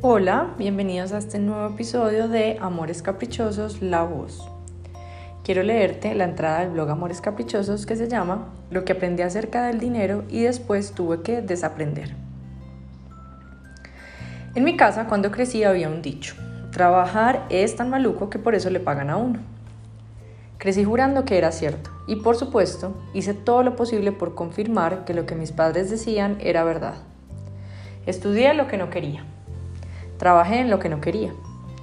Hola, bienvenidos a este nuevo episodio de Amores Caprichosos, La Voz. Quiero leerte la entrada del blog Amores Caprichosos que se llama Lo que aprendí acerca del dinero y después tuve que desaprender. En mi casa cuando crecí había un dicho, trabajar es tan maluco que por eso le pagan a uno. Crecí jurando que era cierto y por supuesto hice todo lo posible por confirmar que lo que mis padres decían era verdad. Estudié lo que no quería Trabajé en lo que no quería.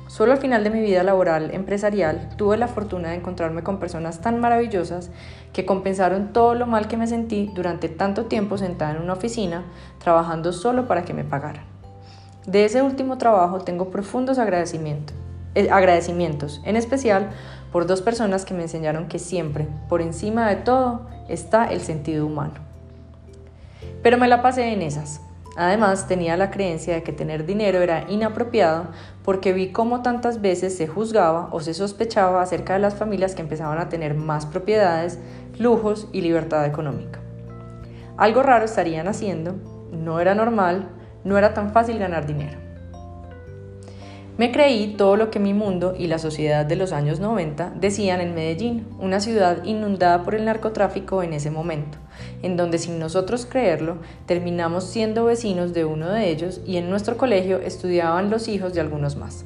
Solo al final de mi vida laboral empresarial tuve la fortuna de encontrarme con personas tan maravillosas que compensaron todo lo mal que me sentí durante tanto tiempo sentada en una oficina trabajando solo para que me pagaran. De ese último trabajo tengo profundos agradecimientos, eh, agradecimientos, en especial por dos personas que me enseñaron que siempre, por encima de todo, está el sentido humano. Pero me la pasé en esas, Además, tenía la creencia de que tener dinero era inapropiado porque vi cómo tantas veces se juzgaba o se sospechaba acerca de las familias que empezaban a tener más propiedades, lujos y libertad económica. Algo raro estarían haciendo, no era normal, no era tan fácil ganar dinero. Me creí todo lo que mi mundo y la sociedad de los años 90 decían en Medellín, una ciudad inundada por el narcotráfico en ese momento, en donde sin nosotros creerlo terminamos siendo vecinos de uno de ellos y en nuestro colegio estudiaban los hijos de algunos más.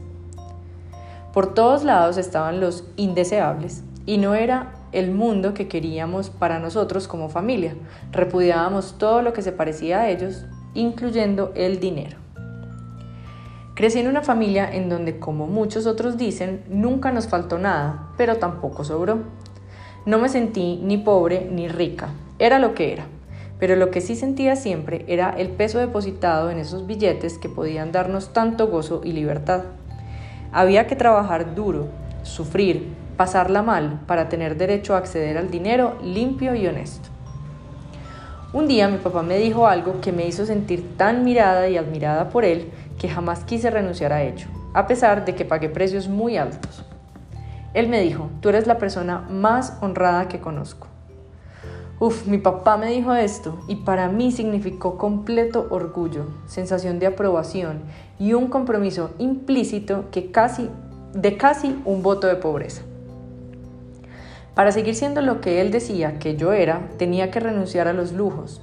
Por todos lados estaban los indeseables y no era el mundo que queríamos para nosotros como familia. Repudiábamos todo lo que se parecía a ellos, incluyendo el dinero. Crecí en una familia en donde, como muchos otros dicen, nunca nos faltó nada, pero tampoco sobró. No me sentí ni pobre ni rica, era lo que era. Pero lo que sí sentía siempre era el peso depositado en esos billetes que podían darnos tanto gozo y libertad. Había que trabajar duro, sufrir, pasarla mal para tener derecho a acceder al dinero limpio y honesto. Un día mi papá me dijo algo que me hizo sentir tan mirada y admirada por él que jamás quise renunciar a ello, a pesar de que pagué precios muy altos. Él me dijo, tú eres la persona más honrada que conozco. Uf, mi papá me dijo esto y para mí significó completo orgullo, sensación de aprobación y un compromiso implícito que casi, de casi un voto de pobreza. Para seguir siendo lo que él decía que yo era, tenía que renunciar a los lujos,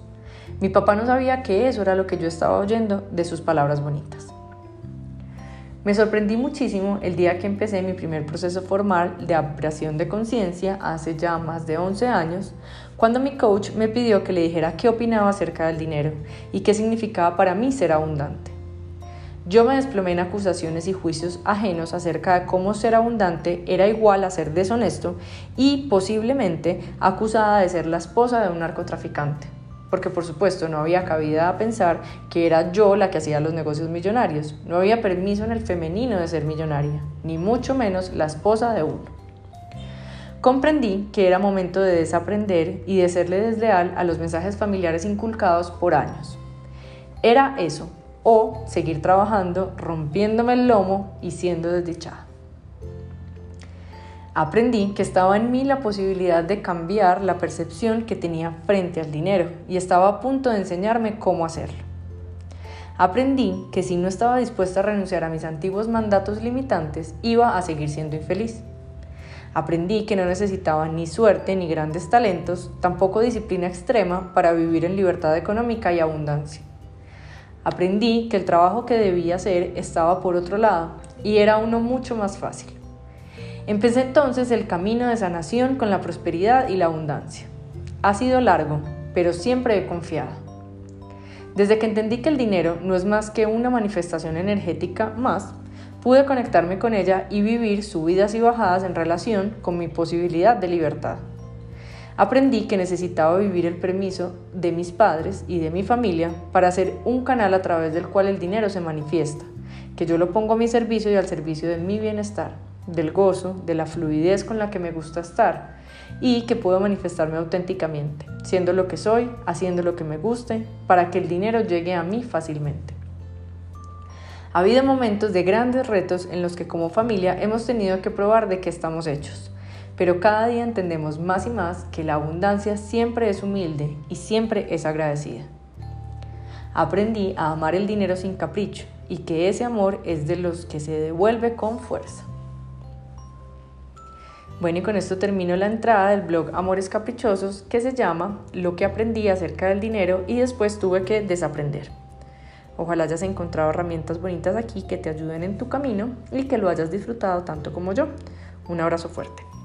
mi papá no sabía que eso era lo que yo estaba oyendo de sus palabras bonitas. Me sorprendí muchísimo el día que empecé mi primer proceso formal de ampliación de conciencia hace ya más de 11 años, cuando mi coach me pidió que le dijera qué opinaba acerca del dinero y qué significaba para mí ser abundante. Yo me desplomé en acusaciones y juicios ajenos acerca de cómo ser abundante era igual a ser deshonesto y posiblemente acusada de ser la esposa de un narcotraficante porque por supuesto no había cabida a pensar que era yo la que hacía los negocios millonarios. No había permiso en el femenino de ser millonaria, ni mucho menos la esposa de uno. Comprendí que era momento de desaprender y de serle desleal a los mensajes familiares inculcados por años. Era eso, o seguir trabajando, rompiéndome el lomo y siendo desdichada. Aprendí que estaba en mí la posibilidad de cambiar la percepción que tenía frente al dinero y estaba a punto de enseñarme cómo hacerlo. Aprendí que si no estaba dispuesta a renunciar a mis antiguos mandatos limitantes, iba a seguir siendo infeliz. Aprendí que no necesitaba ni suerte ni grandes talentos, tampoco disciplina extrema para vivir en libertad económica y abundancia. Aprendí que el trabajo que debía hacer estaba por otro lado y era uno mucho más fácil. Empecé entonces el camino de sanación con la prosperidad y la abundancia. Ha sido largo, pero siempre he confiado. Desde que entendí que el dinero no es más que una manifestación energética más, pude conectarme con ella y vivir subidas y bajadas en relación con mi posibilidad de libertad. Aprendí que necesitaba vivir el permiso de mis padres y de mi familia para ser un canal a través del cual el dinero se manifiesta, que yo lo pongo a mi servicio y al servicio de mi bienestar del gozo, de la fluidez con la que me gusta estar y que puedo manifestarme auténticamente, siendo lo que soy, haciendo lo que me guste, para que el dinero llegue a mí fácilmente. Ha habido momentos de grandes retos en los que como familia hemos tenido que probar de qué estamos hechos, pero cada día entendemos más y más que la abundancia siempre es humilde y siempre es agradecida. Aprendí a amar el dinero sin capricho y que ese amor es de los que se devuelve con fuerza. Bueno, y con esto termino la entrada del blog Amores Caprichosos que se llama Lo que aprendí acerca del dinero y después tuve que desaprender. Ojalá hayas encontrado herramientas bonitas aquí que te ayuden en tu camino y que lo hayas disfrutado tanto como yo. Un abrazo fuerte.